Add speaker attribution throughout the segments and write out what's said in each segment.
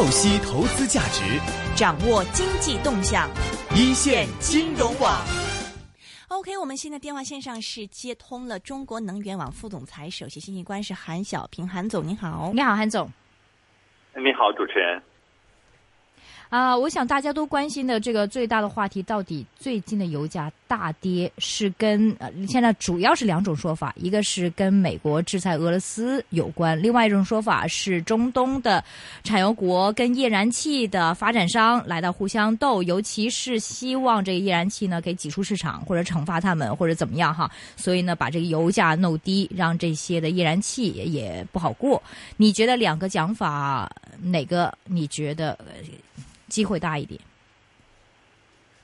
Speaker 1: 透析投资价值，
Speaker 2: 掌握经济动向，
Speaker 1: 一线金融网。
Speaker 2: OK，我们现在电话线上是接通了中国能源网副总裁、首席信息官是韩小平，韩总您好，
Speaker 3: 你好，韩总，
Speaker 4: 你好，主持人。
Speaker 3: 啊，我想大家都关心的这个最大的话题，到底最近的油价大跌是跟呃，现在主要是两种说法，一个是跟美国制裁俄罗斯有关，另外一种说法是中东的产油国跟页燃气的发展商来到互相斗，尤其是希望这个页燃气呢给挤出市场，或者惩罚他们，或者怎么样哈，所以呢把这个油价弄低，让这些的页燃气也不好过。你觉得两个讲法哪个你觉得？机会大一点。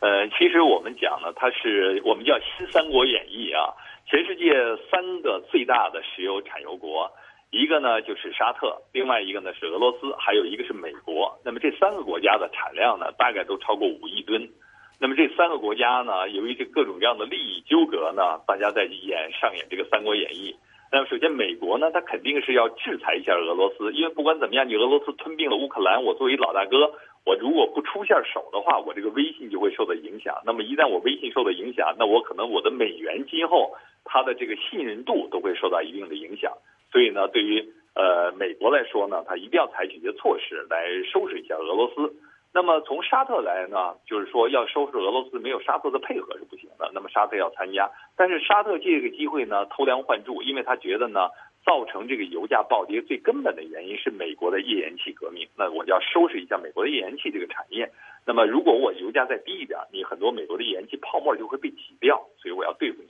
Speaker 4: 呃，其实我们讲呢，它是我们叫新三国演义啊。全世界三个最大的石油产油国，一个呢就是沙特，另外一个呢是俄罗斯，还有一个是美国。那么这三个国家的产量呢，大概都超过五亿吨。那么这三个国家呢，由于这各种各样的利益纠葛呢，大家在演上演这个三国演义。那么首先，美国呢，它肯定是要制裁一下俄罗斯，因为不管怎么样，你俄罗斯吞并了乌克兰，我作为老大哥。我如果不出下手的话，我这个微信就会受到影响。那么一旦我微信受到影响，那我可能我的美元今后它的这个信任度都会受到一定的影响。所以呢，对于呃美国来说呢，它一定要采取一些措施来收拾一下俄罗斯。那么从沙特来呢，就是说要收拾俄罗斯，没有沙特的配合是不行的。那么沙特要参加，但是沙特借这个机会呢偷梁换柱，因为他觉得呢。造成这个油价暴跌最根本的原因是美国的页岩气革命。那我就要收拾一下美国的页岩气这个产业。那么如果我油价再低一点，你很多美国的页岩气泡沫就会被挤掉，所以我要对付你。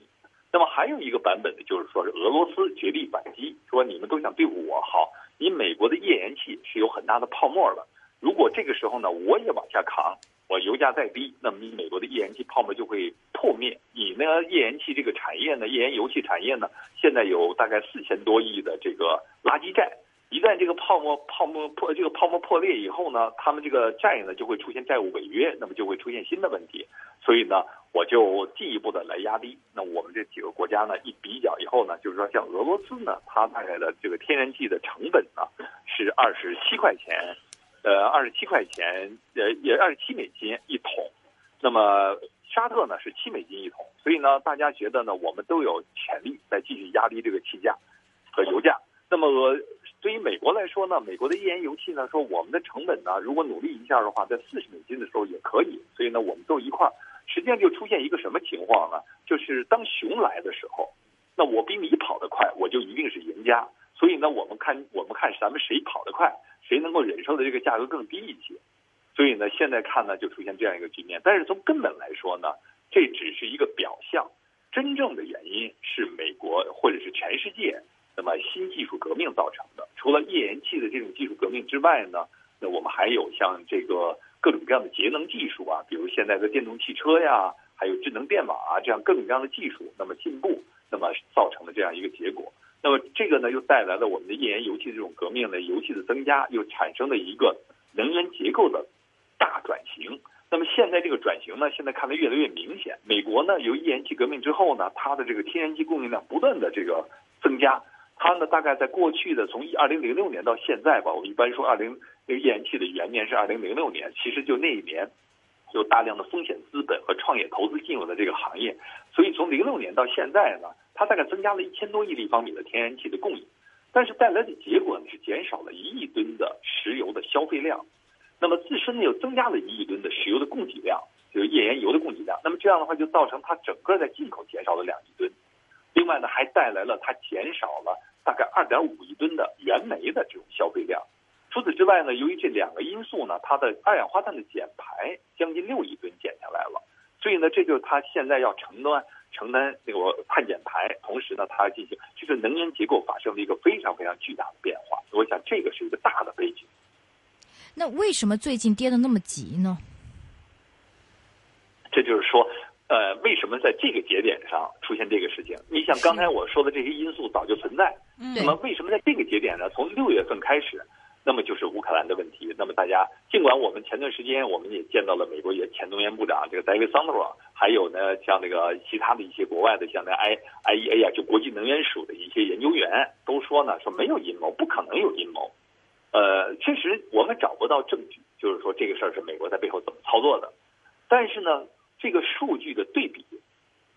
Speaker 4: 那么还有一个版本呢，就是说是俄罗斯绝地反击，说你们都想对付我，好，你美国的页岩气是有很大的泡沫了。如果这个时候呢，我也往下扛，我油价再低，那么你美国的页岩气泡沫就会破灭。你呢，页岩气这个产业呢，页岩油气产业呢，现在有大概四千多亿的这个垃圾债。一旦这个泡沫泡沫破，这个泡沫破裂以后呢，他们这个债呢就会出现债务违约，那么就会出现新的问题。所以呢，我就进一步的来压低。那我们这几个国家呢，一比较以后呢，就是说像俄罗斯呢，它大概的这个天然气的成本呢是二十七块钱。呃，二十七块钱，呃，也二十七美金一桶。那么沙特呢是七美金一桶，所以呢，大家觉得呢，我们都有潜力再继续压低这个气价和油价。那么对于美国来说呢，美国的页岩油气呢，说我们的成本呢，如果努力一下的话，在四十美金的时候也可以。所以呢，我们都一块儿，实际上就出现一个什么情况呢？就是当熊来的时候，那我比你跑得快，我就一定是赢家。所以呢，我们看我们看咱们谁跑得快。谁能够忍受的这个价格更低一些？所以呢，现在看呢就出现这样一个局面。但是从根本来说呢，这只是一个表象，真正的原因是美国或者是全世界那么新技术革命造成的。除了页岩气的这种技术革命之外呢，那我们还有像这个各种各样的节能技术啊，比如现在的电动汽车呀，还有智能电网啊，这样各种各样的技术那么进步，那么造成了这样一个结果。那么这个呢，又带来了我们的页岩油气这种革命呢，油气的增加，又产生了一个能源结构的大转型。那么现在这个转型呢，现在看得越来越明显。美国呢，由页岩气革命之后呢，它的这个天然气供应量不断的这个增加。它呢，大概在过去的从二零零六年到现在吧，我们一般说二零那个页岩气的元年是二零零六年，其实就那一年有大量的风险资本和创业投资进入了这个行业。所以从零六年到现在呢。它大概增加了一千多亿立方米的天然气的供应，但是带来的结果呢是减少了一亿吨的石油的消费量，那么自身呢又增加了一亿吨的石油的供给量，就是页岩油的供给量。那么这样的话就造成它整个在进口减少了两亿吨，另外呢还带来了它减少了大概二点五亿吨的原煤的这种消费量。除此之外呢，由于这两个因素呢，它的二氧化碳的减排将近六亿吨减下来了，所以呢这就是它现在要承担。承担那个碳减排，同时呢，它要进行就是能源结构发生了一个非常非常巨大的变化。我想这个是一个大的背景。
Speaker 3: 那为什么最近跌的那么急呢？
Speaker 4: 这就是说，呃，为什么在这个节点上出现这个事情？你像刚才我说的这些因素早就存在，那么为什么在这个节点呢？从六月份开始。那么就是乌克兰的问题。那么大家尽管我们前段时间我们也见到了美国也前能源部长这个戴维桑德罗，还有呢像那个其他的一些国外的像那 I I E A 啊，就国际能源署的一些研究员都说呢，说没有阴谋，不可能有阴谋。呃，确实我们找不到证据，就是说这个事儿是美国在背后怎么操作的。但是呢，这个数据的对比，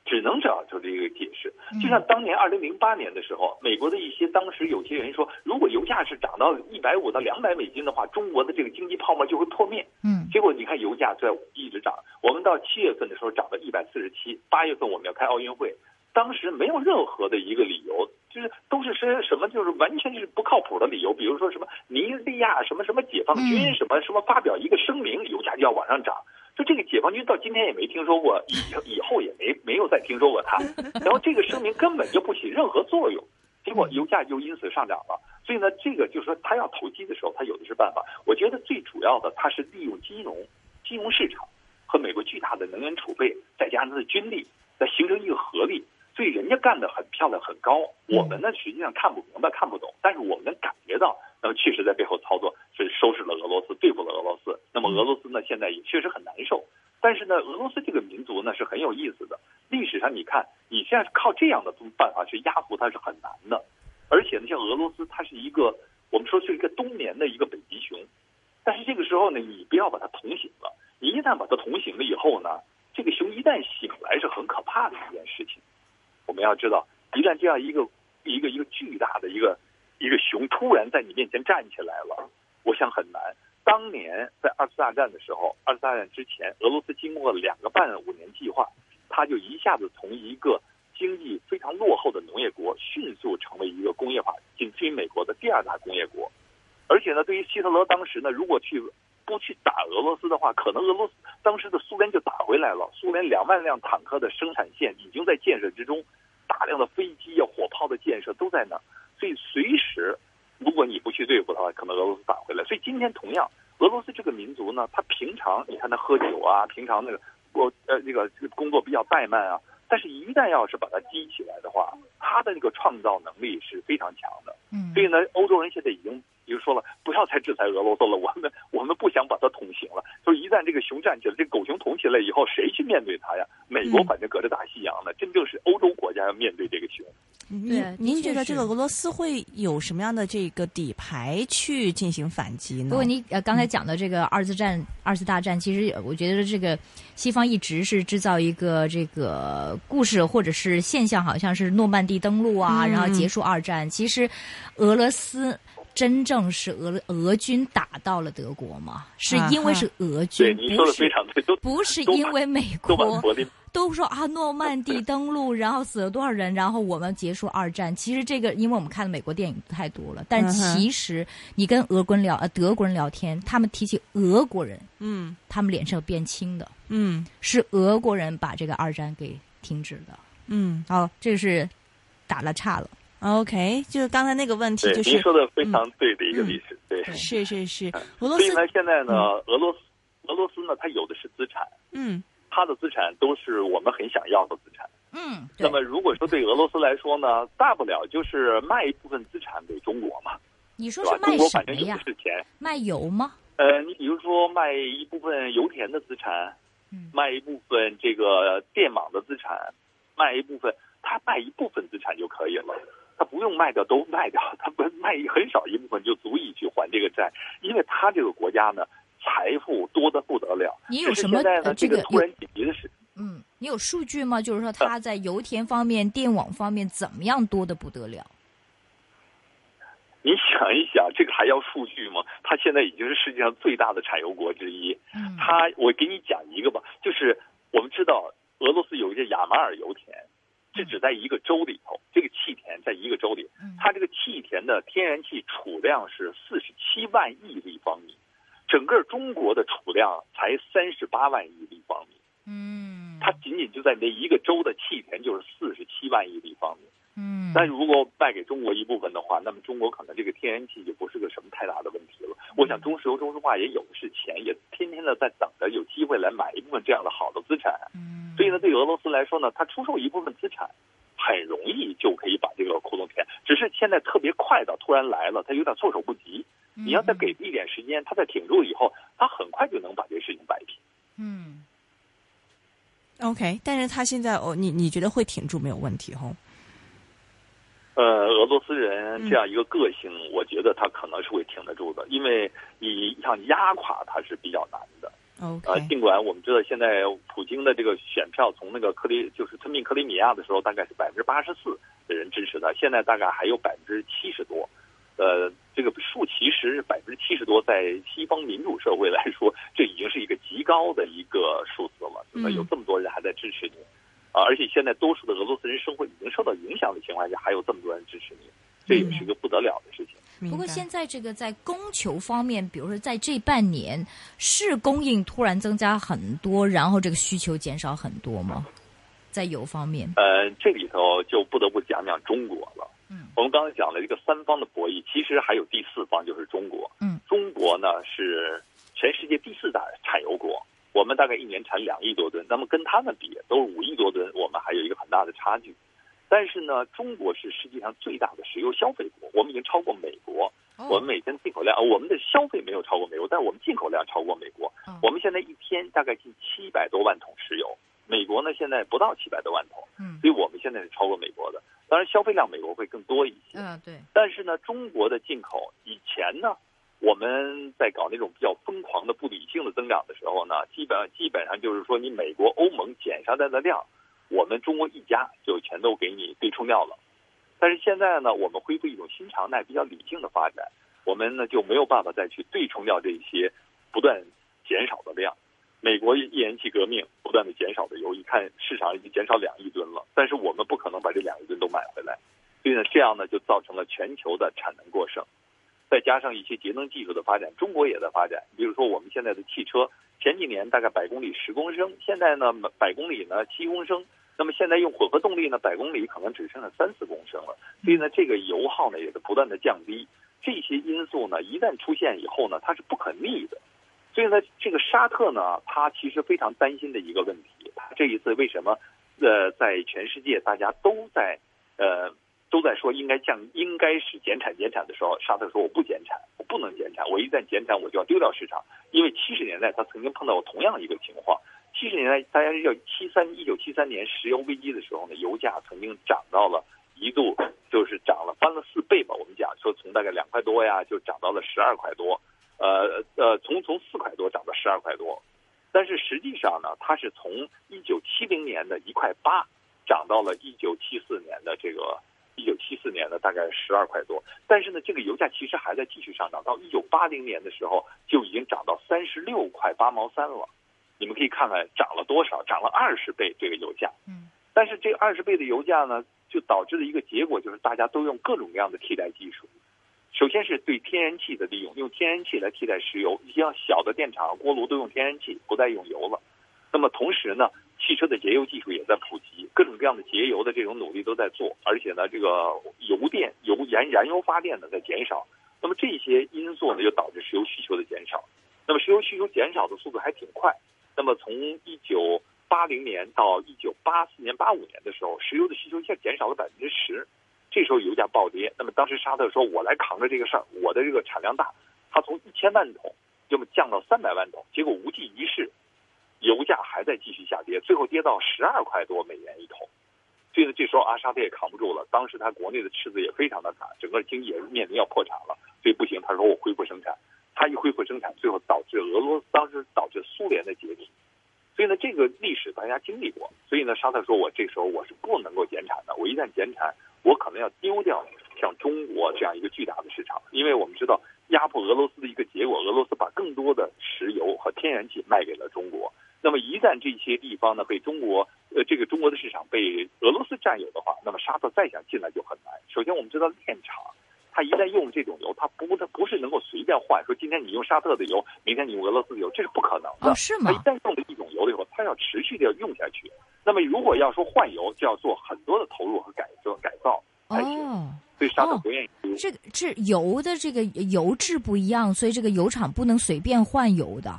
Speaker 4: 只能找出这个解释。就像当年二零零八年的时候，美国的一些当时有些人说，如果油价是涨到一百五到两百美金的话，中国的这个经济泡沫就会破灭。
Speaker 3: 嗯，
Speaker 4: 结果你看油价在一直涨，我们到七月份的时候涨到一百四十七，八月份我们要开奥运会，当时没有任何的一个理由，就是都是些什么，就是完全是不靠谱的理由，比如说什么尼日利亚什么什么解放军什么什么发表一个声明，油价就要往上涨。就这个解放军到今天也没听说过，以以后也没没有再听说过他。然后这个声明根本就不起任何作用，结果油价就因此上涨了。所以呢，这个就是说他要投机的时候，他有的是办法。我觉得最主要的，他是利用金融、金融市场和美国巨大的能源储备，再加上他的军力，来形成一个合力。所以人家干得很漂亮、很高，我们呢实际上看不明白、看不懂，但是我们能感觉到，那么确实在背后操作，是收拾了俄罗斯，对付了俄罗斯。那么俄罗斯呢，现在也确实很难受。但是呢，俄罗斯这个民族呢是很有意思的。历史上你看，你现在靠这样的办法去压服它是很难的。而且呢，像俄罗斯，它是一个我们说是一个冬眠的一个北极熊。但是这个时候呢，你不要把它捅醒了。你一旦把它捅醒了以后呢，这个熊一旦醒来是很可怕的一件事情。我们要知道，一旦这样一个一个一个巨大的一个一个熊突然在你面前站起来了，我想很难。当年在二次大战的时候，二次大战之前，俄罗斯经过了两个半五年计划，它就一下子从一个经济非常落后的农业国，迅速成为一个工业化，仅次于美国的第二大工业国。而且呢，对于希特勒当时呢，如果去不去打俄罗斯的话，可能俄罗斯当时的苏联就打回来了。苏联两万辆坦克的生产线已经在建设之中，大量的飞机呀、火炮的建设都在那儿，所以随时，如果你不去对付的话，可能俄罗斯打回来。所以今天同样，俄罗斯这个民族呢，他平常你看他喝酒啊，平常那个我呃那个工作比较怠慢啊，但是一旦要是把它激起来的话，他的那个创造能力是非常强的。
Speaker 3: 嗯，
Speaker 4: 所以呢，欧洲人现在已经。不要再制裁俄罗斯了，我们我们不想把它捅醒了。就是一旦这个熊站起来，这狗熊捅起来以后，谁去面对它呀？美国反正隔着大西洋呢，真正是欧洲国家要面对这个熊。
Speaker 2: 您您觉得这个俄罗斯会有什么样的这个底牌去进行反击呢？
Speaker 3: 不过你呃刚才讲的这个二次战、二次大战，其实我觉得这个西方一直是制造一个这个故事或者是现象，好像是诺曼底登陆啊，然后结束二战。其实俄罗斯。真正是俄俄军打到了德国吗？是因为是俄军，不是不是因为美国都说啊诺曼底 登陆，然后死了多少人，然后我们结束二战。其实这个，因为我们看的美国电影太多了，但其实你跟俄国人聊呃德国人聊天，他们提起俄国人，
Speaker 2: 嗯，
Speaker 3: 他们脸上变青的，
Speaker 2: 嗯，
Speaker 3: 是俄国人把这个二战给停止的，
Speaker 2: 嗯，
Speaker 3: 好，这是打了岔了。
Speaker 2: OK，就是刚才那个问题，就是
Speaker 4: 您说的非常对的一个历史，对，
Speaker 2: 是是是。俄罗斯
Speaker 4: 呢，现在呢，俄罗斯俄罗斯呢，它有的是资产，
Speaker 2: 嗯，
Speaker 4: 它的资产都是我们很想要的资产，
Speaker 3: 嗯。
Speaker 4: 那么如果说对俄罗斯来说呢，大不了就是卖一部分资产给中国嘛，
Speaker 3: 你说
Speaker 4: 是
Speaker 3: 卖什么
Speaker 4: 呀？
Speaker 3: 卖油吗？
Speaker 4: 呃，你比如说卖一部分油田的资产，
Speaker 3: 嗯，
Speaker 4: 卖一部分这个电网的资产，卖一部分，他卖一部分资产就可以了。他不用卖掉都卖掉，他不卖很少一部分就足以去还这个债，因为他这个国家呢财富多的不得了。
Speaker 3: 你有什么
Speaker 4: 这个突然紧急的事？
Speaker 3: 嗯，你有数据吗？就是说他在油田方面、电网方面怎么样多的不得了？
Speaker 4: 你想一想，这个还要数据吗？他现在已经是世界上最大的产油国之一。
Speaker 3: 嗯，
Speaker 4: 他我给你讲一个吧，就是我们知道俄罗斯有一个亚马尔油田。是只在一个州里头，这个气田在一个州里，它这个气田的天然气储量是四十七万亿立方米，整个中国的储量才三十八万亿立方米。
Speaker 3: 嗯，
Speaker 4: 它仅仅就在那一个州的气田就是四十七万亿立方米。
Speaker 3: 嗯，
Speaker 4: 但如果卖给中国一部分的话，那么中国可能这个天然气就不是个什么太大的问题了。我想中石油、中石化也有的是钱，也天天的在等着有机会来买一部分这样的好的资产。
Speaker 3: 嗯，
Speaker 4: 所以呢，对俄罗斯来说呢，它出售一部分资产，很容易就可以把这个窟窿填。只是现在特别快的突然来了，它有点措手不及。你要再给一点时间，它再挺住以后，它很快就能把这个事情摆平。
Speaker 3: 嗯
Speaker 2: ，OK，但是他现在哦，你你觉得会挺住没有问题哦？
Speaker 4: 呃，俄罗斯人这样一个个性，我觉得他可能是会挺得住的，因为你想压垮他是比较难的。呃尽管我们知道现在普京的这个选票从那个克里就是吞并克里米亚的时候，大概是百分之八十四的人支持他，现在大概还有百分之七十多。呃，这个数其实百分之七十多，在西方民主社会来说，这已经是一个极高的一个数字了。有这么多人还在支持你，啊，而且现在多数的俄罗斯人生活已经受到影响的情况下，还有这么多人支持你，这也是一个不得了的事情。
Speaker 3: 不过现在这个在供求方面，比如说在这半年，是供应突然增加很多，然后这个需求减少很多吗？在油方面，
Speaker 4: 呃，这里头就不得不讲讲中国了。
Speaker 3: 嗯，
Speaker 4: 我们刚才讲了一个三方的博弈，其实还有第四方，就是中国。
Speaker 3: 嗯，
Speaker 4: 中国呢是全世界第四大产油国，我们大概一年产两亿多吨，那么跟他们比都是五亿多吨，我们还有一个很大的差距。但是呢，中国是世界上最大的石油消费国，我们已经超过美国。
Speaker 3: 哦
Speaker 4: 我们每天进口量，呃我们的消费没有超过美国，但我们进口量超过美国。
Speaker 3: 嗯
Speaker 4: 我们现在一天大概近七百多万桶石油，美国呢现在不到七百多万桶，
Speaker 3: 嗯
Speaker 4: 所以我们现在是超过美国的。当然，消费量美国会更多一些。
Speaker 3: 嗯，对，
Speaker 4: 但是呢，中国的进口以前呢，我们在搞那种比较疯狂的不理性的增长的时候呢，基本上基本上就是说，你美国、欧盟减下来的量，我们中国一家就全都给你对冲掉了。但是现在呢，我们恢复一种新常态，比较理性的发展，我们呢就没有办法再去对冲掉这些不断减少的量。美国页岩气革命不断的减少的油，一看市场已经减少两亿吨了，但是我们不可能把这两亿吨都买回来，所以呢，这样呢就造成了全球的产能过剩，再加上一些节能技术的发展，中国也在发展。比如说我们现在的汽车，前几年大概百公里十公升，现在呢百公里呢七公升，那么现在用混合动力呢，百公里可能只剩下三四公升了，所以呢这个油耗呢也是不断的降低。这些因素呢一旦出现以后呢，它是不可逆的。所以呢，这个沙特呢，它其实非常担心的一个问题，它这一次为什么呃在全世界大家都在呃都在说应该降，应该是减产减产的时候，沙特说我不减产，我不能减产，我一旦减产我就要丢掉市场，因为七十年代他曾经碰到过同样一个情况。七十年代，大家知道七三一九七三年石油危机的时候呢，油价曾经涨到了一度就是涨了翻了四倍吧。我们讲说从大概两块多呀，就涨到了十二块多，呃呃，从从四块多涨到十二块多。但是实际上呢，它是从一九七零年的一块八涨到了一九七四年的这个一九七四年呢大概十二块多。但是呢，这个油价其实还在继续上涨，到一九八零年的时候就已经涨到三十六块八毛三了。你们可以看看涨了多少，涨了二十倍这个油价。
Speaker 3: 嗯，
Speaker 4: 但是这二十倍的油价呢，就导致了一个结果就是大家都用各种各样的替代技术。首先是对天然气的利用，用天然气来替代石油，一些小的电厂、锅炉都用天然气，不再用油了。那么同时呢，汽车的节油技术也在普及，各种各样的节油的这种努力都在做，而且呢，这个油电、油燃燃油发电呢在减少。那么这些因素呢，就导致石油需求的减少。那么石油需求减少的速度还挺快。那么从一九八零年到一九八四年、八五年的时候，石油的需求一下减少了百分之十，这时候油价暴跌。那么当时沙特说：“我来扛着这个事儿，我的这个产量大。”它从一千万桶要么降到三百万桶，结果无济于事，油价还在继续下跌，最后跌到十二块多美元一桶。所以呢，这时候阿沙特也扛不住了，当时他国内的赤字也非常的惨，整个经济也是面临要破产了，所以不行，他说我恢复生产。他一恢复生产，最后导致俄罗斯当时导致苏联的解体。所以呢，这个历史大家经历过。所以呢，沙特说我这时候我是不能够减产的，我一旦减产，我可能要丢掉像中国这样一个巨大的市场。因为我们知道压迫俄罗斯的一个结果，俄罗斯把更多的石油和天然气卖给了中国。那么一旦这些地方呢被中国呃这个中国的市场被俄罗斯占有的话，那么沙特再想进来就很难。首先我们知道炼厂。它一旦用这种油，它不，它不是能够随便换。说今天你用沙特的油，明天你用俄罗斯的油，这是不可能的。
Speaker 3: 哦，是吗
Speaker 4: 它一？旦用了一种油了以后，它要持续的要用下去。那么如果要说换油，就要做很多的投入和改造改造才行。
Speaker 3: 哦，
Speaker 4: 所以沙特不愿意丢。
Speaker 3: 这个这油的这个油质不一样，所以这个油厂不能随便换油的。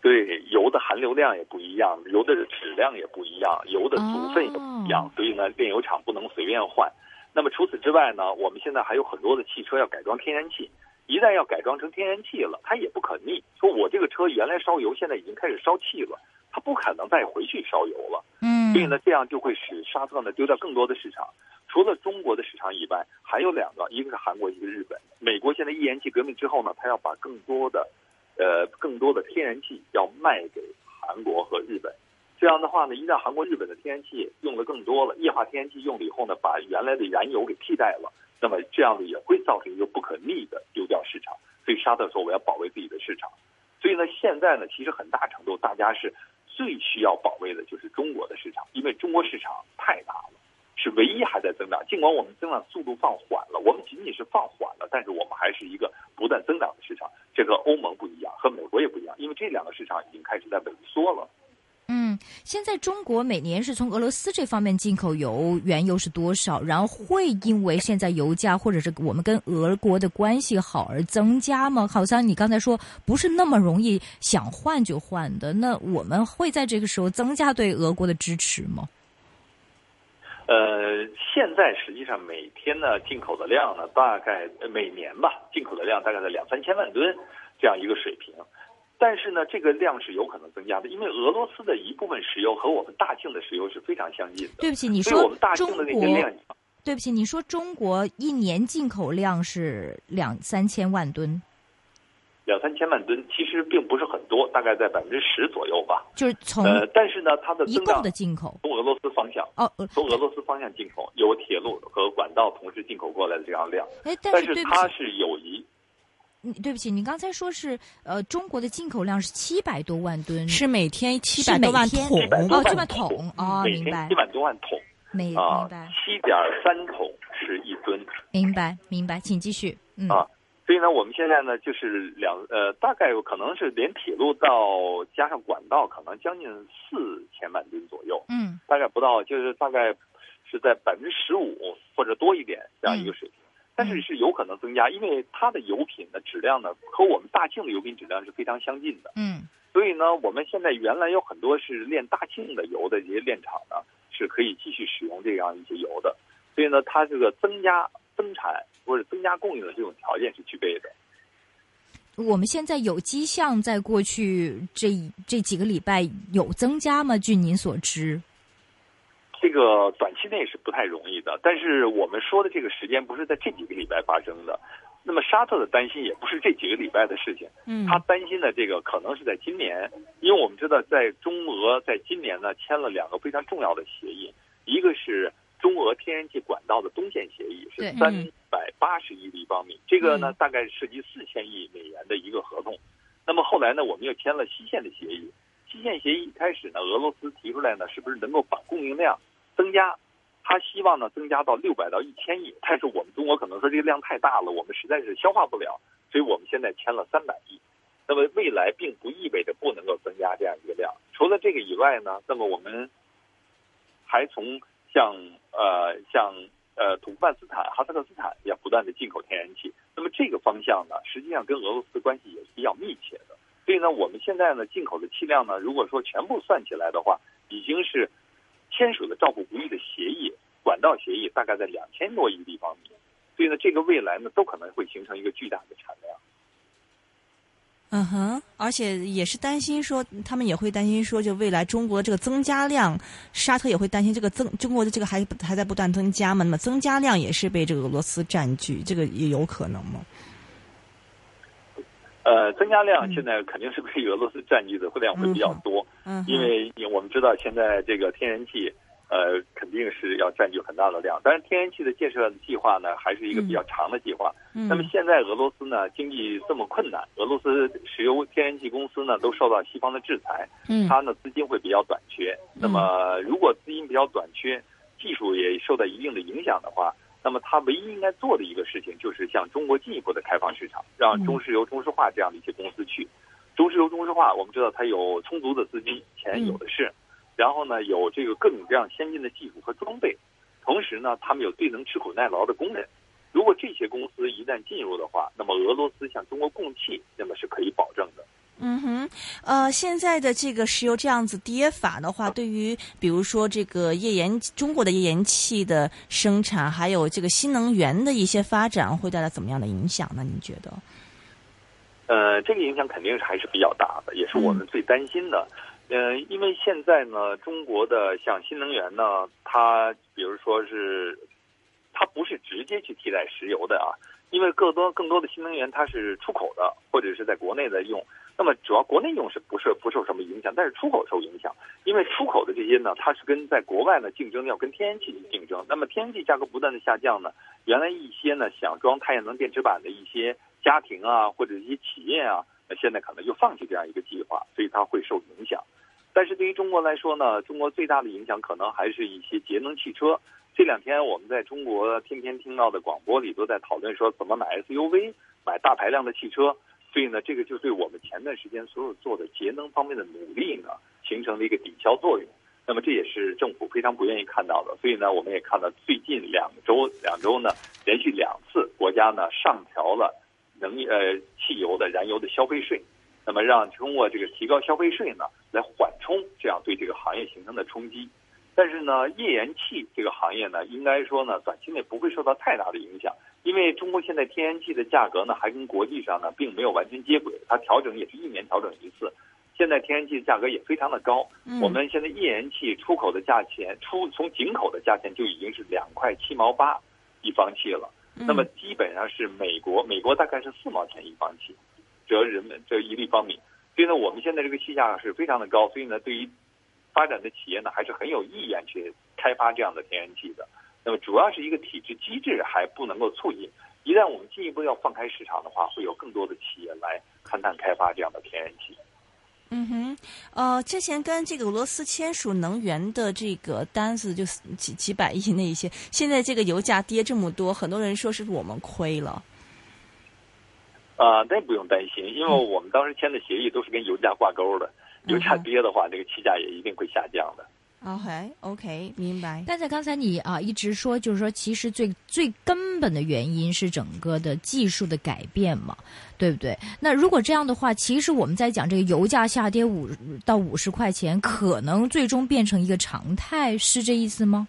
Speaker 4: 对，油的含硫量也不一样，油的质量也不一样，油的组分也不一样，
Speaker 3: 哦
Speaker 4: 所以呢，炼油厂不能随便换。那么除此之外呢，我们现在还有很多的汽车要改装天然气，一旦要改装成天然气了，它也不可逆。说我这个车原来烧油，现在已经开始烧气了，它不可能再回去烧油了。
Speaker 3: 嗯嗯
Speaker 4: 所以呢，这样就会使沙特呢丢掉更多的市场。除了中国的市场以外，还有两个，一个是韩国，一个是日本。美国现在页岩气革命之后呢，它要把更多的，呃，更多的天然气要卖给韩国和日本。这样的话呢，一旦韩国、日本的天然气用的更多了，液化天然气用了以后呢，把原来的燃油给替代了，那么这样子也会造成一个不可逆的丢掉市场。所以沙特说我要保卫自己的市场。所以呢，现在呢，其实很大程度大家是最需要保卫的就是中国的市场，因为中国市场太大了，是唯一还在增长。尽管我们增长速度放缓了，我们仅仅是放缓了，但是我们还是一个不断增长的市场。这和欧盟不一样，和美国也不一样，因为这两个市场已经开始在萎缩了。
Speaker 3: 嗯，现在中国每年是从俄罗斯这方面进口油原油是多少？然后会因为现在油价或者是我们跟俄国的关系好而增加吗？好像你刚才说不是那么容易想换就换的，那我们会在这个时候增加对俄国的支持吗？
Speaker 4: 呃，现在实际上每天呢进口的量呢，大概呃每年吧，进口的量大概在两三千万吨这样一个水平。但是呢，这个量是有可能增加的，因为俄罗斯的一部分石油和我们大庆的石油是非常相近的。
Speaker 3: 对不起，你
Speaker 4: 说我
Speaker 3: 说
Speaker 4: 们大庆
Speaker 3: 中
Speaker 4: 的那些量
Speaker 3: 国，对不起，你说中国一年进口量是两三千万吨，
Speaker 4: 两三千万吨，其实并不是很多，大概在百分之十左右吧。
Speaker 3: 就是从
Speaker 4: 呃，但是呢，它的
Speaker 3: 一共
Speaker 4: 增长
Speaker 3: 的进口。
Speaker 4: 从俄罗斯方向，
Speaker 3: 哦，呃
Speaker 4: 从俄罗斯方向进口，有铁路和管道同时进口过来的这样量，
Speaker 3: 哎，但
Speaker 4: 但
Speaker 3: 是对不起，
Speaker 4: 它是有一
Speaker 3: 你对不起，你刚才说是呃中国的进口量是七百多万吨，
Speaker 2: 是每天七百多万桶。
Speaker 3: 哦，
Speaker 4: 万
Speaker 3: 这么桶。哦，明白。
Speaker 4: 天七百多万桶。
Speaker 3: 明白，
Speaker 4: 七点三桶是一吨。
Speaker 3: 明白明白，请继续，嗯。
Speaker 4: 啊。所以呢，我们现在呢就是两呃，大概有可能是连铁路到加上管道，可能将近四千万吨左右，
Speaker 3: 嗯
Speaker 4: 大概不到，就是大概是在百分之十五或者多一点这样一个水平。但是是有可能增加，因为它的油品的质量呢和我们大庆的油品质量是非常相近的。
Speaker 3: 嗯
Speaker 4: 所以呢，我们现在原来有很多是炼大庆的油的这些炼厂呢，是可以继续使用这样一些油的。所以呢，它这个增加增产或者增加供应的这种条件是具备的。
Speaker 3: 我们现在有迹象，在过去这这几个礼拜有增加吗？据您所知，
Speaker 4: 这个短期内是不太容易的，但是我们说的这个时间不是在这几个礼拜发生的。那么沙特的担心也不是这几个礼拜的事情，
Speaker 2: 嗯
Speaker 4: 他担心的这个可能是在今年，因为我们知道在中俄在今年呢签了两个非常重要的协议，一个是中俄天然气管道的东线协议，是
Speaker 3: 对
Speaker 4: 三百八十亿立方米，这个呢
Speaker 2: 嗯
Speaker 4: 大概涉及四千亿美元的一个合同。那么后来呢，我们又签了西线的协议，西线协议一开始呢，俄罗斯提出来呢，是不是能够把供应量增加？他希望呢增加到六百到一千亿，但是我们中国可能说这个量太大了，我们实在是消化不了，所以我们现在签了三百亿。那么未来并不意味着不能够增加这样一个量。除了这个以外呢，那么我们还从像呃像呃土库曼斯坦、哈萨克斯坦要不断的进口天然气。那么这个方向呢，实际上跟俄罗斯关系也是比较密切的。所以呢，我们现在呢进口的气量呢，如果说全部算起来的话，已经是签署了照顾不误的协议、管道协议，大概在两千多亿立方米。所以呢，这个未来呢，都可能会形成一个巨大的产量。
Speaker 2: 嗯哼，而且也是担心说，他们也会担心说，就未来中国这个增加量，沙特也会担心这个增中国的这个还还在不断增加嘛，那么增加量也是被这个俄罗斯占据，这个也有可能吗？
Speaker 4: 呃，增加量
Speaker 2: 嗯
Speaker 4: 现在肯定是被俄罗斯占据的会量会比较多，
Speaker 2: 嗯，
Speaker 4: 因为我们知道现在这个天然气，呃，肯定是要占据很大的量。但是天然气的建设计划呢，还是一个比较长的计划。
Speaker 2: 嗯
Speaker 4: 那么现在俄罗斯呢，经济这么困难，俄罗斯石油天然气公司呢都受到西方的制裁，
Speaker 2: 嗯
Speaker 4: 它呢资金会比较短缺。那么如果资金比较短缺，技术也受到一定的影响的话，那么它唯一应该做的一个事情就是向中国进一步的开放市场，让中石油、中石化这样的一些公司去。中石油、中石化，我们知道它有充足的资金，钱有的是，然后呢有这个各种各样先进的技术和装备，同时呢他们有最能吃苦耐劳的工人。如果这些公司一旦进入的话，那么俄罗斯向中国供气，那么是可以保证的。
Speaker 2: 嗯哼，呃，现在的这个石油这样子跌法的话，对于比如说这个页岩中国的页岩气的生产，还有这个新能源的一些发展，会带来怎么样的影响呢？你觉得？
Speaker 4: 呃，这个影响肯定是还是比较大的，也是我们最担心的。嗯，因为现在呢，中国的像新能源呢，它比如说是，它不是直接去替代石油的啊，因为更多更多的新能源它是出口的，或者是在国内的用。那么主要国内用是不是不受什么影响？但是出口受影响，因为出口的这些呢，它是跟在国外呢竞争，要跟天然气竞争。那么天然气价格不断的下降呢，原来一些呢想装太阳能电池板的一些家庭啊，或者一些企业啊，那现在可能就放弃这样一个计划，所以它会受影响。但是对于中国来说呢，中国最大的影响可能还是一些节能汽车。这两天我们在中国天天听到的广播里都在讨论说怎么买 SUV，买大排量的汽车。所以呢，这个就对我们前段时间所有做的节能方面的努力呢，形成了一个抵消作用。那么这也是政府非常不愿意看到的。所以呢，我们也看到最近两周两周呢，连续两次国家呢上调了能呃汽油的燃油的消费税，那么让通过这个提高消费税呢，来缓冲这样对这个行业形成的冲击。但是呢，页岩气这个行业呢，应该说呢，短期内不会受到太大的影响，因为中国现在天然气的价格呢，还跟国际上呢，并没有完全接轨，它调整也是一年调整一次。现在天然气的价格也非常的高，我们现在页岩气出口的价钱，出从进口的价钱就已经是两块七毛八一方气了，那么基本上是美国，美国大概是四毛钱一方气，折人们这一立方米，所以呢，我们现在这个气价是非常的高，所以呢，对于。发展的企业呢，还是很有意愿去开发这样的天然气的。那么，主要是一个体制机制还不能够促进。一旦我们进一步要放开市场的话，会有更多的企业来勘探开发这样的天然气。
Speaker 2: 嗯哼，呃，之前跟这个俄罗斯签署能源的这个单子，就是几几百亿那一些，现在这个油价跌这么多，很多人说是我们亏了。
Speaker 4: 啊，那不用担心，因为我们当时签的协议都是跟油价挂钩的。油价跌的话，这个气价也一定会下降的。
Speaker 2: OK，OK，明白。
Speaker 3: 但是刚才你啊一直说，就是说，其实最最根本的原因是整个的技术的改变嘛，对不对？那如果这样的话，其实我们在讲这个油价下跌五到五十块钱，可能最终变成一个常态，是这意思吗？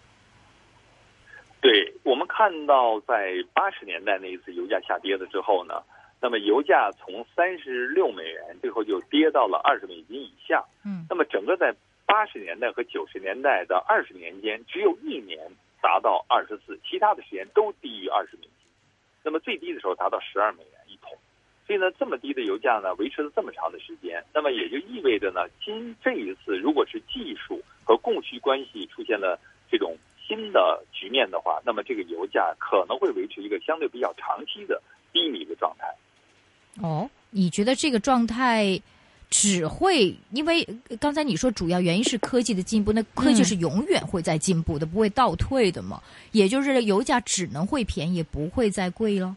Speaker 4: 对我们看到，在八十年代那一次油价下跌了之后呢？那么油价从三十六美元，最后就跌到了二十美金以下。
Speaker 3: 嗯，
Speaker 4: 那么整个在八十年代和九十年代的二十年间，只有一年达到二十四，其他的时间都低于二十美金。那么最低的时候达到十二美元一桶。所以呢，这么低的油价呢，维持了这么长的时间，那么也就意味着呢，今这一次如果是技术和供需关系出现了这种新的局面的话，那么这个油价可能会维持一个相对比较长期的低迷的状态。
Speaker 3: 哦，你觉得这个状态只会因为刚才你说主要原因是科技的进步，那科技是永远会在进步的，不会倒退的嘛？也就是油价只能会便宜，不会再贵了。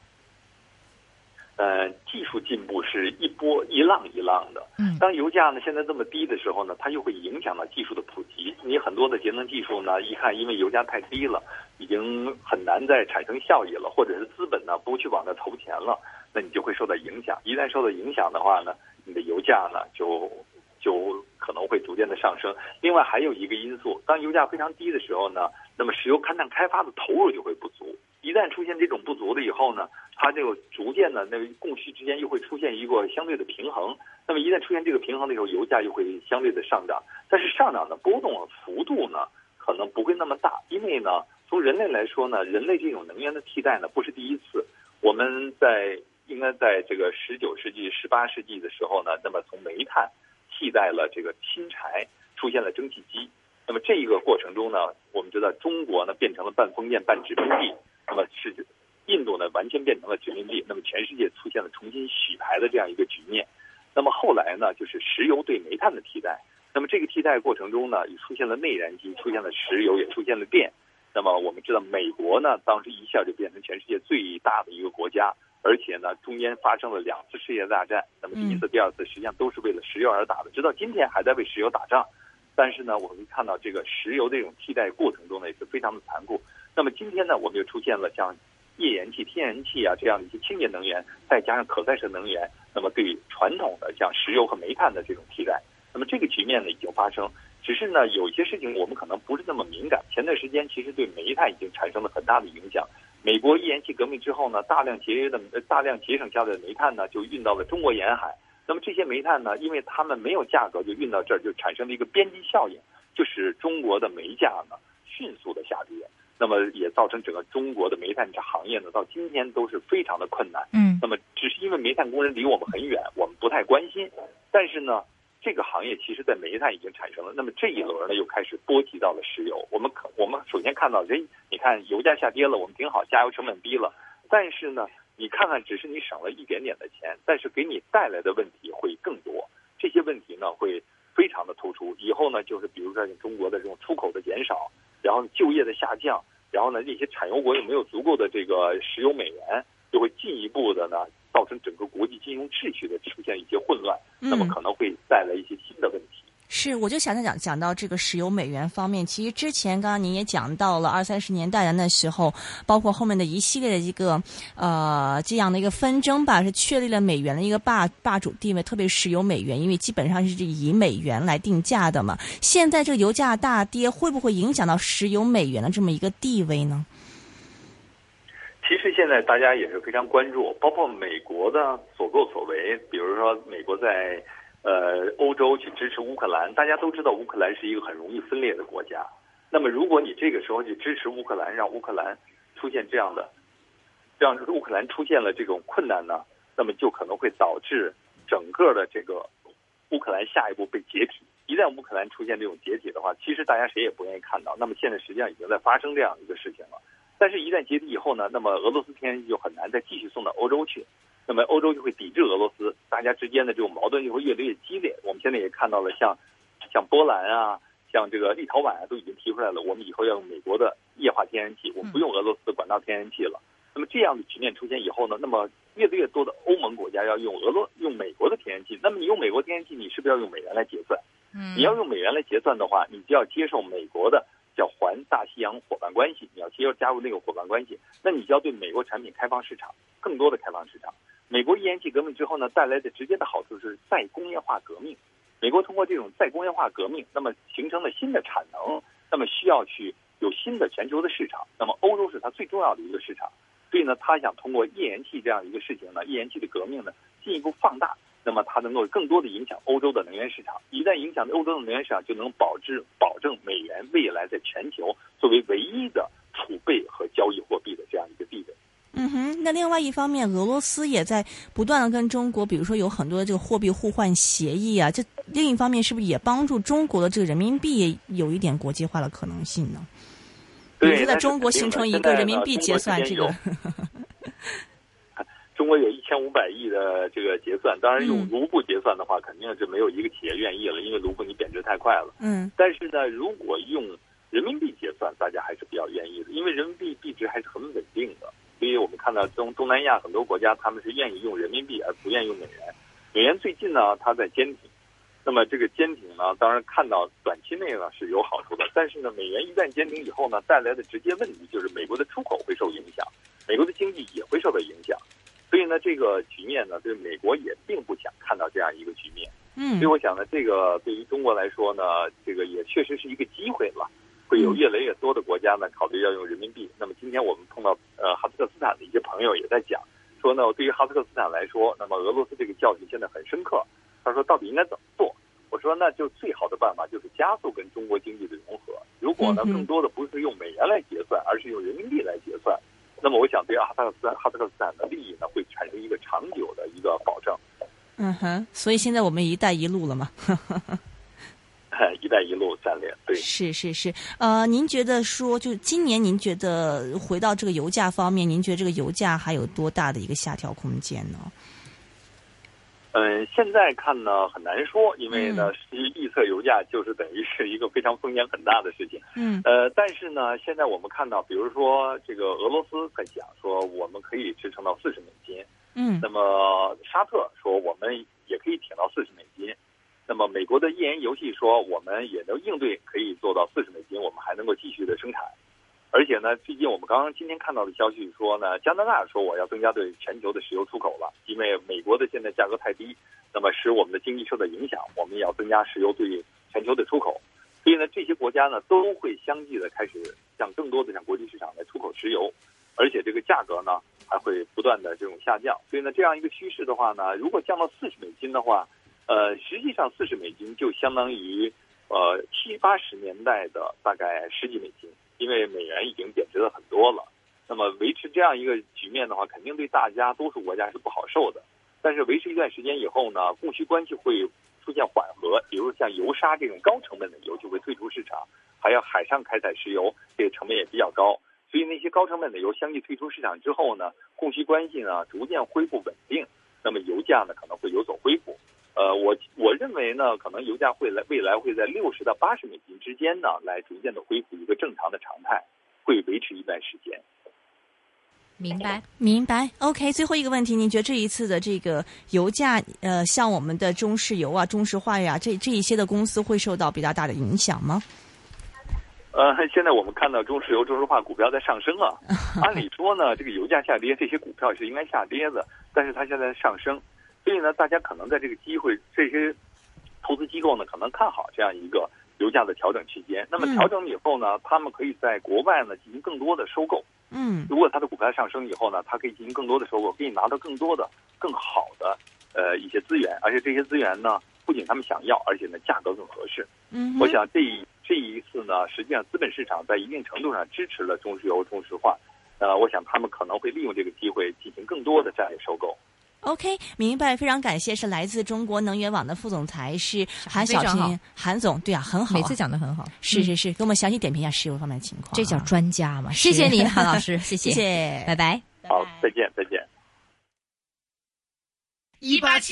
Speaker 4: 呃，技术进步是一波一浪一浪的。
Speaker 3: 嗯，
Speaker 4: 当油价呢现在这么低的时候呢，它又会影响到技术的普及。你很多的节能技术呢，一看因为油价太低了，已经很难再产生效益了，或者是资本呢不去往那投钱了。那你就会受到影响，一旦受到影响的话呢，你的油价呢就就可能会逐渐的上升。另外还有一个因素，当油价非常低的时候呢，那么石油勘探开发的投入就会不足。一旦出现这种不足了以后呢，它就逐渐的那个供需之间又会出现一个相对的平衡。那么一旦出现这个平衡的时候，油价又会相对的上涨。但是上涨的波动幅度呢，可能不会那么大，因为呢，从人类来说呢，人类这种能源的替代呢不是第一次，我们在。应该在这个十九世纪、十八世纪的时候呢，那么从煤炭替代了这个新柴，出现了蒸汽机。那么这一个过程中呢，我们知道中国呢变成了半封建半殖民地，那么是印度呢完全变成了殖民地。那么全世界出现了重新洗牌的这样一个局面。那么后来呢，就是石油对煤炭的替代。那么这个替代过程中呢，也出现了内燃机，出现了石油，也出现了电。那么我们知道，美国呢当时一下就变成全世界最大的一个国家。而且呢，中间发生了两次世界大战。那么第一次、第二次实际上都是为了石油而打的，直到今天还在为石油打仗。但是呢，我们看到这个石油这种替代过程中呢，也是非常的残酷。那么今天呢，我们又出现了像页岩气、天然气啊这样的一些清洁能源，再加上可再生能源，那么对传统的像石油和煤炭的这种替代，那么这个局面呢已经发生。只是呢，有一些事情我们可能不是那么敏感。前段时间其实对煤炭已经产生了很大的影响。美国页岩气革命之后呢，大量节约的大量节省下的煤炭呢，就运到了中国沿海。那么这些煤炭呢，因为它们没有价格就运到这儿，就产生了一个边际效应，就使中国的煤价呢迅速的下跌。那么也造成整个中国的煤炭行业呢，到今天都是非常的困难。
Speaker 3: 嗯，
Speaker 4: 那么只是因为煤炭工人离我们很远，我们不太关心。但是呢，这个行业其实在煤炭已经产生了。那么这一轮呢，又开始波及到了石油。我们可我们首先看到，哎，你看油价下跌了，我们挺好，加油成本低了。但是呢，你看看，只是你省了一点点的钱，但是给你带来的问题会更多。这些问题呢，会非常的突出。以后呢，就是比如说中国的这种出口的减少，然后就业的下降。然后呢，这些产油国又没有足够的这个石油美元，就会进一步的呢，造成整个国际金融秩序的出现一些混乱，那么可能会带来一些新的问题。
Speaker 2: 是，我就想讲讲到这个石油美元方面。其实之前刚刚您也讲到了二三十年代的那时候，包括后面的一系列的一个呃这样的一个纷争吧，是确立了美元的一个霸霸主地位，特别石油美元，因为基本上是以美元来定价的嘛。现在这个油价大跌，会不会影响到石油美元的这么一个地位呢？
Speaker 4: 其实现在大家也是非常关注，包括美国的所作所为，比如说美国在。呃，欧洲去支持乌克兰，大家都知道乌克兰是一个很容易分裂的国家。那么，如果你这个时候去支持乌克兰，让乌克兰出现这样的，让乌克兰出现了这种困难呢，那么就可能会导致整个的这个乌克兰下一步被解体。一旦乌克兰出现这种解体的话，其实大家谁也不愿意看到。那么现在实际上已经在发生这样一个事情了。但是，一旦解体以后呢，那么俄罗斯天然气就很难再继续送到欧洲去。那么欧洲就会抵制俄罗斯，大家之间的这种矛盾就会越来越激烈。我们现在也看到了，像像波兰啊，像这个立陶宛啊，都已经提出来了，我们以后要用美国的液化天然气，我们不用俄罗斯的管道天然气了。那么这样的局面出现以后呢，那么越来越多的欧盟国家要用俄罗用美国的天然气。那么你用美国天然气，你是不是要用美元来结算？
Speaker 3: 嗯，
Speaker 4: 你要用美元来结算的话，你就要接受美国的叫环大西洋伙伴关系，你要接受加入那个伙伴关系，那你就要对美国产品开放市场，更多的开放市场。美国页岩气革命之后呢，带来的直接的好处是再工业化革命。美国通过这种再工业化革命，那么形成了新的产能，那么需要去有新的全球的市场。那么欧洲是它最重要的一个市场，所以呢，他想通过页岩气这样一个事情呢，页岩气的革命呢，进一步放大，那么它能够更多的影响欧洲的能源市场。一旦影响欧洲的能源市场，就能保质保证美元未来在全球作为唯一的储备和交易货币的这样一个地位。
Speaker 2: 嗯哼，那另外一方面，俄罗斯也在不断的跟中国，比如说有很多的这个货币互换协议啊，这另一方面是不是也帮助中国的这个人民币有一点国际化的可能性呢？比如说在中国形成一个人民币结算这个，
Speaker 4: 中国有一千五百亿的这个结算，当然用卢布结算的话，肯定是没有一个企业愿意了，因为卢布你贬值太快了。
Speaker 2: 嗯，
Speaker 4: 但是呢，如果用人民币结算，大家还是比较愿意的，因为人民币币值还是很稳定的。所以我们看到中东南亚很多国家，他们是愿意用人民币而不愿意用美元。美元最近呢，它在坚挺，那么这个坚挺呢，当然看到短期内呢是有好处的。但是呢，美元一旦坚挺以后呢，带来的直接问题就是美国的出口会受影响，美国的经济也会受到影响。所以呢，这个局面呢，对美国也并不想看到这样一个局面。
Speaker 2: 嗯，
Speaker 4: 所以我想呢，这个对于中国来说呢，这个也确实是一个机会了。会有越来越多的国家呢考虑要用人民币。那么今天我们碰到呃哈萨克斯坦的一些朋友也在讲，说呢对于哈萨克斯坦来说，那么俄罗斯这个教训现在很深刻。他说到底应该怎么做？我说那就最好的办法就是加速跟中国经济的融合。如果呢更多的不是用美元来结算，而是用人民币来结算，那么我想对哈萨克斯坦哈萨克斯坦的利益呢会产生一个长久的一个保证。
Speaker 2: 嗯哼，所以现在我们 “一带一路”了嘛。
Speaker 4: 一带一路战略，对，
Speaker 2: 是是是，呃，您觉得说，就今年您觉得回到这个油价方面，您觉得这个油价还有多大的一个下调空间呢？
Speaker 4: 嗯，现在看呢很难说，因为呢，预测油价就是等于是一个非常风险很大的事情。
Speaker 2: 嗯，
Speaker 4: 呃，但是呢，现在我们看到，比如说这个俄罗斯在讲说，我们可以支撑到四十美金。
Speaker 2: 嗯，
Speaker 4: 那么沙特说，我们也可以挺到四十美金。那么美国的页岩油气说，我们也能应对，可以做到四十美金，我们还能够继续的生产。而且呢，最近我们刚刚今天看到的消息说呢，加拿大说我要增加对全球的石油出口了，因为美国的现在价格太低，那么使我们的经济受到影响，我们也要增加石油对全球的出口。所以呢，这些国家呢都会相继的开始向更多的向国际市场来出口石油。而且这个价格呢还会不断的这种下降。所以呢，这样一个趋势的话呢，如果降到四十美金的话，呃，实际上四十美金就相当于呃七八十年代的大概十几美金，因为美元已经贬值了很多了。那么维持这样一个局面的话，肯定对大家多数国家是不好受的。但是维持一段时间以后呢，供需关系会出现缓和，比如像油砂这种高成本的油就会退出市场，还有海上开采石油，这个成本也比较高，所以那些高成本的油相继退出市场之后呢，供需关系呢逐渐恢复稳定，那么油价呢可能会有所恢复。呃，我我认为呢，可能油价会来未来会在六十到八十美金之间呢，来逐渐的恢复一个正常的常态，会维持一段时间。
Speaker 3: 明白，
Speaker 2: 明白。OK，最后一个问题，您觉得这一次的这个油价，呃，像我们的中石油啊、中石化呀，这这一些的公司会受到比较大的影响吗？
Speaker 4: 呃，现在我们看到中石油、中石化股票在上升啊。按理说呢，这个油价下跌，这些股票是应该下跌的，但是它现在上升，所以呢，大家可能在这个机会，这些投资机构呢，可能看好这样一个油价的调整区间。那么调整以后呢，他们可以在国外呢进行更多的收购。
Speaker 2: 嗯，
Speaker 4: 如果它的股票上升以后呢，它可以进行更多的收购，可以拿到更多的、更好的呃一些资源，而且这些资源呢，不仅他们想要，而且呢价格更合适。
Speaker 2: 嗯，
Speaker 4: 我想这一这一次呢，实际上资本市场在一定程度上支持了中石油、中石化，呃，我想他们可能会利用这个机会进行更多的战略收购。
Speaker 2: OK，明白，非常感谢，是来自中国能源网的副总裁是韩小平，韩总，对啊，很好，
Speaker 3: 每次讲的很好，
Speaker 2: 是是是，给我们详细点评一下石油方面的情况，
Speaker 3: 这叫专家嘛，谢谢你，韩老师，谢
Speaker 2: 谢，
Speaker 3: 拜拜，
Speaker 4: 好，再见，再见，
Speaker 1: 一八七。